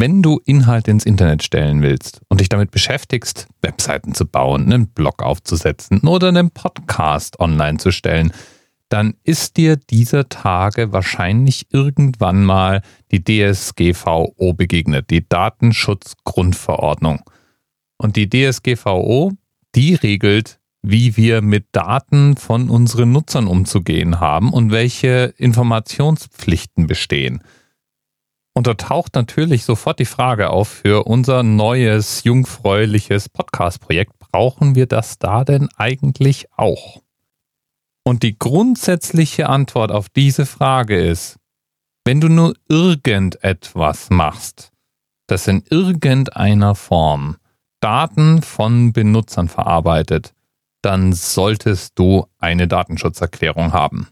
Wenn du Inhalte ins Internet stellen willst und dich damit beschäftigst, Webseiten zu bauen, einen Blog aufzusetzen oder einen Podcast online zu stellen, dann ist dir dieser Tage wahrscheinlich irgendwann mal die DSGVO begegnet, die Datenschutzgrundverordnung. Und die DSGVO, die regelt, wie wir mit Daten von unseren Nutzern umzugehen haben und welche Informationspflichten bestehen. Und da taucht natürlich sofort die Frage auf für unser neues, jungfräuliches Podcast-Projekt. Brauchen wir das da denn eigentlich auch? Und die grundsätzliche Antwort auf diese Frage ist, wenn du nur irgendetwas machst, das in irgendeiner Form Daten von Benutzern verarbeitet, dann solltest du eine Datenschutzerklärung haben.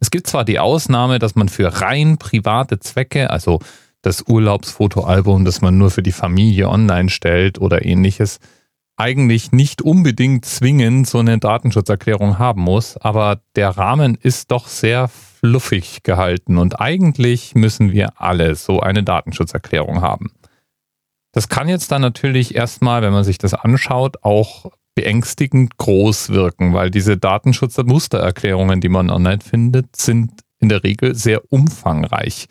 Es gibt zwar die Ausnahme, dass man für rein private Zwecke, also das Urlaubsfotoalbum, das man nur für die Familie online stellt oder ähnliches, eigentlich nicht unbedingt zwingend so eine Datenschutzerklärung haben muss, aber der Rahmen ist doch sehr fluffig gehalten und eigentlich müssen wir alle so eine Datenschutzerklärung haben. Das kann jetzt dann natürlich erstmal, wenn man sich das anschaut, auch beängstigend groß wirken, weil diese Datenschutzmustererklärungen, die man online findet, sind in der Regel sehr umfangreich,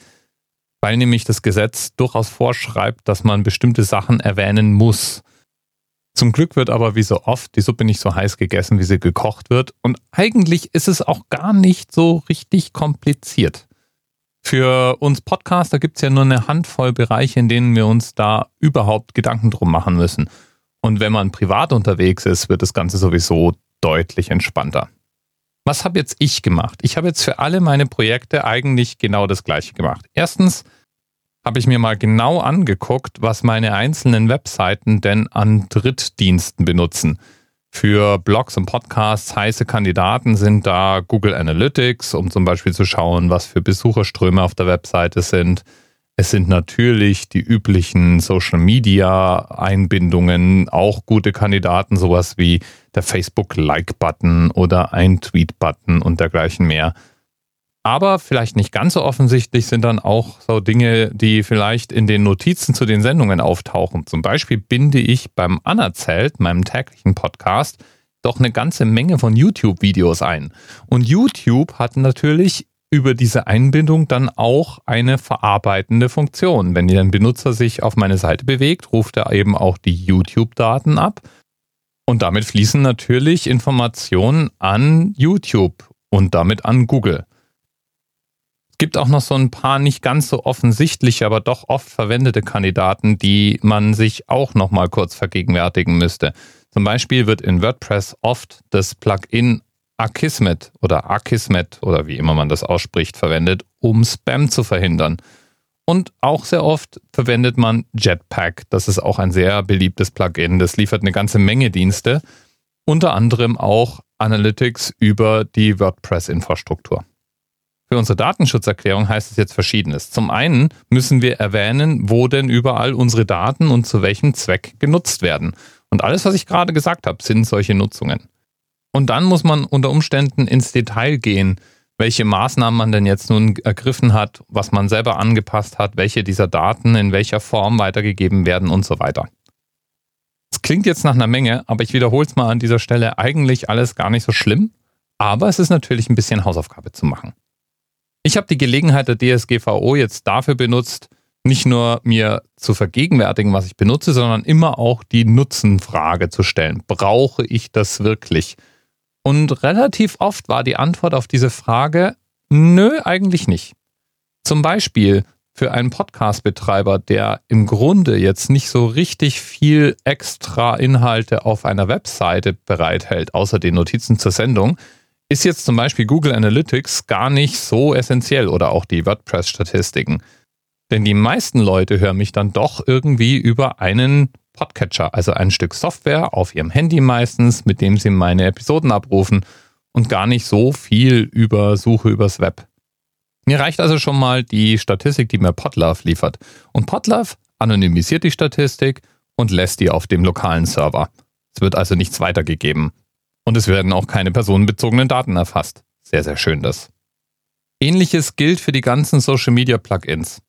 weil nämlich das Gesetz durchaus vorschreibt, dass man bestimmte Sachen erwähnen muss. Zum Glück wird aber wie so oft die Suppe nicht so heiß gegessen, wie sie gekocht wird. Und eigentlich ist es auch gar nicht so richtig kompliziert. Für uns Podcaster gibt es ja nur eine Handvoll Bereiche, in denen wir uns da überhaupt Gedanken drum machen müssen. Und wenn man privat unterwegs ist, wird das Ganze sowieso deutlich entspannter. Was habe jetzt ich gemacht? Ich habe jetzt für alle meine Projekte eigentlich genau das gleiche gemacht. Erstens habe ich mir mal genau angeguckt, was meine einzelnen Webseiten denn an Drittdiensten benutzen. Für Blogs und Podcasts heiße Kandidaten sind da Google Analytics, um zum Beispiel zu schauen, was für Besucherströme auf der Webseite sind. Es sind natürlich die üblichen Social Media Einbindungen, auch gute Kandidaten, sowas wie der Facebook Like Button oder ein Tweet Button und dergleichen mehr. Aber vielleicht nicht ganz so offensichtlich sind dann auch so Dinge, die vielleicht in den Notizen zu den Sendungen auftauchen. Zum Beispiel binde ich beim Anerzählt, meinem täglichen Podcast, doch eine ganze Menge von YouTube-Videos ein. Und YouTube hat natürlich über diese Einbindung dann auch eine verarbeitende Funktion. Wenn ein Benutzer sich auf meine Seite bewegt, ruft er eben auch die YouTube-Daten ab. Und damit fließen natürlich Informationen an YouTube und damit an Google gibt auch noch so ein paar nicht ganz so offensichtliche, aber doch oft verwendete Kandidaten, die man sich auch noch mal kurz vergegenwärtigen müsste. Zum Beispiel wird in WordPress oft das Plugin Akismet oder Akismet oder wie immer man das ausspricht, verwendet, um Spam zu verhindern. Und auch sehr oft verwendet man Jetpack. Das ist auch ein sehr beliebtes Plugin. Das liefert eine ganze Menge Dienste, unter anderem auch Analytics über die WordPress-Infrastruktur. Für unsere Datenschutzerklärung heißt es jetzt Verschiedenes. Zum einen müssen wir erwähnen, wo denn überall unsere Daten und zu welchem Zweck genutzt werden. Und alles, was ich gerade gesagt habe, sind solche Nutzungen. Und dann muss man unter Umständen ins Detail gehen, welche Maßnahmen man denn jetzt nun ergriffen hat, was man selber angepasst hat, welche dieser Daten in welcher Form weitergegeben werden und so weiter. Es klingt jetzt nach einer Menge, aber ich wiederhole es mal an dieser Stelle, eigentlich alles gar nicht so schlimm, aber es ist natürlich ein bisschen Hausaufgabe zu machen. Ich habe die Gelegenheit der DSGVO jetzt dafür benutzt, nicht nur mir zu vergegenwärtigen, was ich benutze, sondern immer auch die Nutzenfrage zu stellen. Brauche ich das wirklich? Und relativ oft war die Antwort auf diese Frage, nö, eigentlich nicht. Zum Beispiel für einen Podcast-Betreiber, der im Grunde jetzt nicht so richtig viel extra Inhalte auf einer Webseite bereithält, außer den Notizen zur Sendung, ist jetzt zum Beispiel Google Analytics gar nicht so essentiell oder auch die WordPress-Statistiken. Denn die meisten Leute hören mich dann doch irgendwie über einen Podcatcher, also ein Stück Software auf ihrem Handy meistens, mit dem sie meine Episoden abrufen und gar nicht so viel über Suche übers Web. Mir reicht also schon mal die Statistik, die mir Podlove liefert. Und Podlove anonymisiert die Statistik und lässt die auf dem lokalen Server. Es wird also nichts weitergegeben. Und es werden auch keine personenbezogenen Daten erfasst. Sehr, sehr schön das. Ähnliches gilt für die ganzen Social Media Plugins.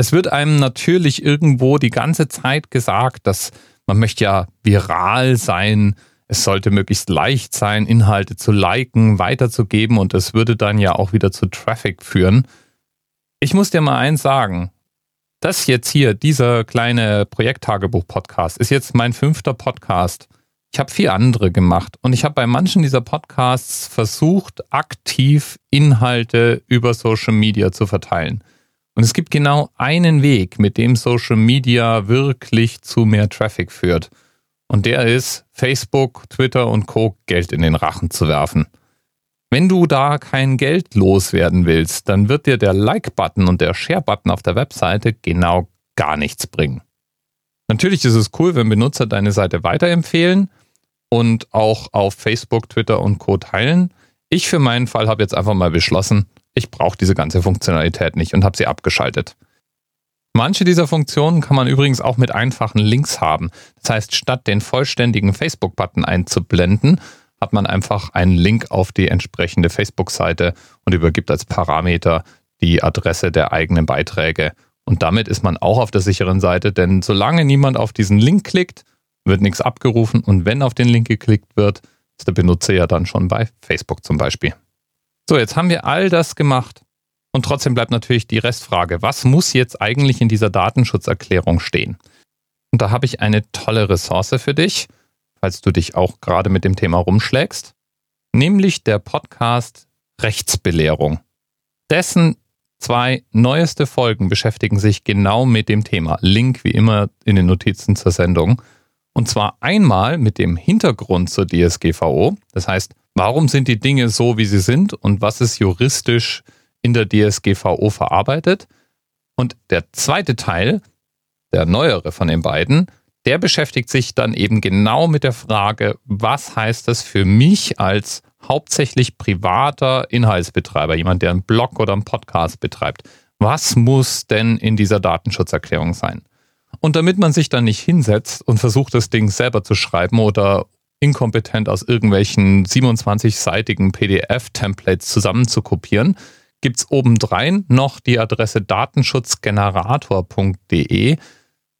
Es wird einem natürlich irgendwo die ganze Zeit gesagt, dass man möchte ja viral sein, es sollte möglichst leicht sein, Inhalte zu liken, weiterzugeben und es würde dann ja auch wieder zu Traffic führen. Ich muss dir mal eins sagen. Das jetzt hier, dieser kleine Projekttagebuch-Podcast, ist jetzt mein fünfter Podcast. Ich habe vier andere gemacht und ich habe bei manchen dieser Podcasts versucht, aktiv Inhalte über Social Media zu verteilen. Und es gibt genau einen Weg, mit dem Social Media wirklich zu mehr Traffic führt. Und der ist, Facebook, Twitter und Co. Geld in den Rachen zu werfen. Wenn du da kein Geld loswerden willst, dann wird dir der Like-Button und der Share-Button auf der Webseite genau gar nichts bringen. Natürlich ist es cool, wenn Benutzer deine Seite weiterempfehlen und auch auf Facebook, Twitter und Co. teilen. Ich für meinen Fall habe jetzt einfach mal beschlossen, ich brauche diese ganze Funktionalität nicht und habe sie abgeschaltet. Manche dieser Funktionen kann man übrigens auch mit einfachen Links haben. Das heißt, statt den vollständigen Facebook-Button einzublenden, hat man einfach einen Link auf die entsprechende Facebook-Seite und übergibt als Parameter die Adresse der eigenen Beiträge. Und damit ist man auch auf der sicheren Seite, denn solange niemand auf diesen Link klickt, wird nichts abgerufen und wenn auf den Link geklickt wird, ist der Benutzer ja dann schon bei Facebook zum Beispiel. So, jetzt haben wir all das gemacht. Und trotzdem bleibt natürlich die Restfrage, was muss jetzt eigentlich in dieser Datenschutzerklärung stehen? Und da habe ich eine tolle Ressource für dich, falls du dich auch gerade mit dem Thema rumschlägst, nämlich der Podcast Rechtsbelehrung. Dessen zwei neueste Folgen beschäftigen sich genau mit dem Thema. Link wie immer in den Notizen zur Sendung. Und zwar einmal mit dem Hintergrund zur DSGVO. Das heißt, warum sind die Dinge so, wie sie sind und was ist juristisch in der DSGVO verarbeitet. Und der zweite Teil, der neuere von den beiden, der beschäftigt sich dann eben genau mit der Frage, was heißt das für mich als hauptsächlich privater Inhaltsbetreiber, jemand, der einen Blog oder einen Podcast betreibt. Was muss denn in dieser Datenschutzerklärung sein? Und damit man sich dann nicht hinsetzt und versucht, das Ding selber zu schreiben oder inkompetent aus irgendwelchen 27-seitigen PDF-Templates zusammenzukopieren, gibt es obendrein noch die Adresse datenschutzgenerator.de,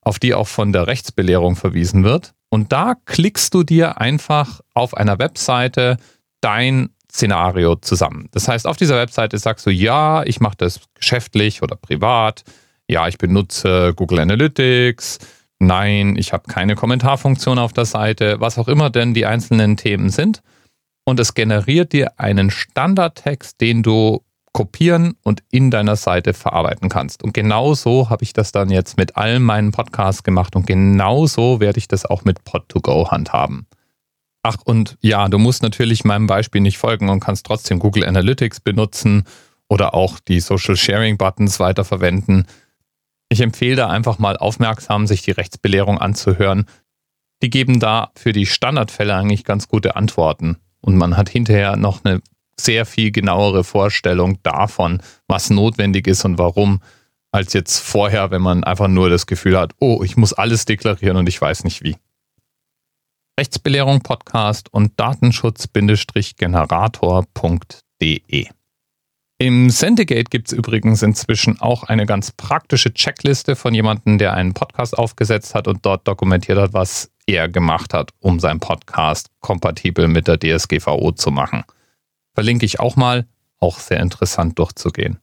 auf die auch von der Rechtsbelehrung verwiesen wird. Und da klickst du dir einfach auf einer Webseite dein Szenario zusammen. Das heißt, auf dieser Webseite sagst du, ja, ich mache das geschäftlich oder privat. Ja, ich benutze Google Analytics. Nein, ich habe keine Kommentarfunktion auf der Seite, was auch immer denn die einzelnen Themen sind. Und es generiert dir einen Standardtext, den du kopieren und in deiner Seite verarbeiten kannst. Und genau so habe ich das dann jetzt mit allen meinen Podcasts gemacht und genau so werde ich das auch mit Pod2Go handhaben. Ach, und ja, du musst natürlich meinem Beispiel nicht folgen und kannst trotzdem Google Analytics benutzen oder auch die Social Sharing Buttons weiterverwenden. Ich empfehle da einfach mal aufmerksam, sich die Rechtsbelehrung anzuhören. Die geben da für die Standardfälle eigentlich ganz gute Antworten. Und man hat hinterher noch eine sehr viel genauere Vorstellung davon, was notwendig ist und warum, als jetzt vorher, wenn man einfach nur das Gefühl hat, oh, ich muss alles deklarieren und ich weiß nicht wie. Rechtsbelehrung Podcast und Datenschutz-generator.de. Im Sendegate gibt es übrigens inzwischen auch eine ganz praktische Checkliste von jemandem, der einen Podcast aufgesetzt hat und dort dokumentiert hat, was er gemacht hat, um seinen Podcast kompatibel mit der DSGVO zu machen. Verlinke ich auch mal, auch sehr interessant durchzugehen.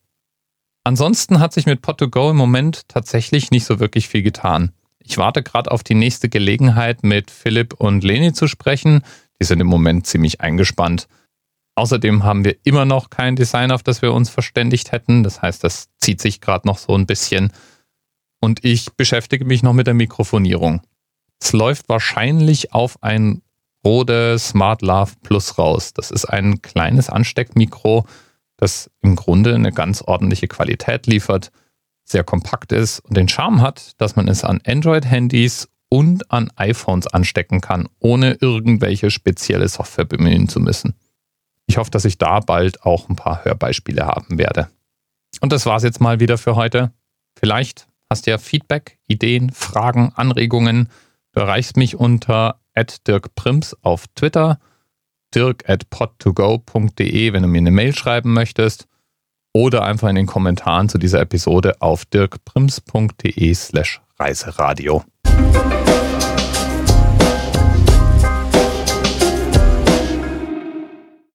Ansonsten hat sich mit Pot2Go im Moment tatsächlich nicht so wirklich viel getan. Ich warte gerade auf die nächste Gelegenheit, mit Philipp und Leni zu sprechen. Die sind im Moment ziemlich eingespannt. Außerdem haben wir immer noch kein Design, auf das wir uns verständigt hätten. Das heißt, das zieht sich gerade noch so ein bisschen. Und ich beschäftige mich noch mit der Mikrofonierung. Es läuft wahrscheinlich auf ein Rode Smart Plus raus. Das ist ein kleines Ansteckmikro, das im Grunde eine ganz ordentliche Qualität liefert, sehr kompakt ist und den Charme hat, dass man es an Android-Handys und an iPhones anstecken kann, ohne irgendwelche spezielle Software bemühen zu müssen. Ich hoffe, dass ich da bald auch ein paar Hörbeispiele haben werde. Und das war's jetzt mal wieder für heute. Vielleicht hast du ja Feedback, Ideen, Fragen, Anregungen. Du erreichst mich unter at Dirk Prims auf Twitter, dirk at pod2go.de, wenn du mir eine Mail schreiben möchtest. oder einfach in den Kommentaren zu dieser Episode auf dirkprims.de slash reiseradio.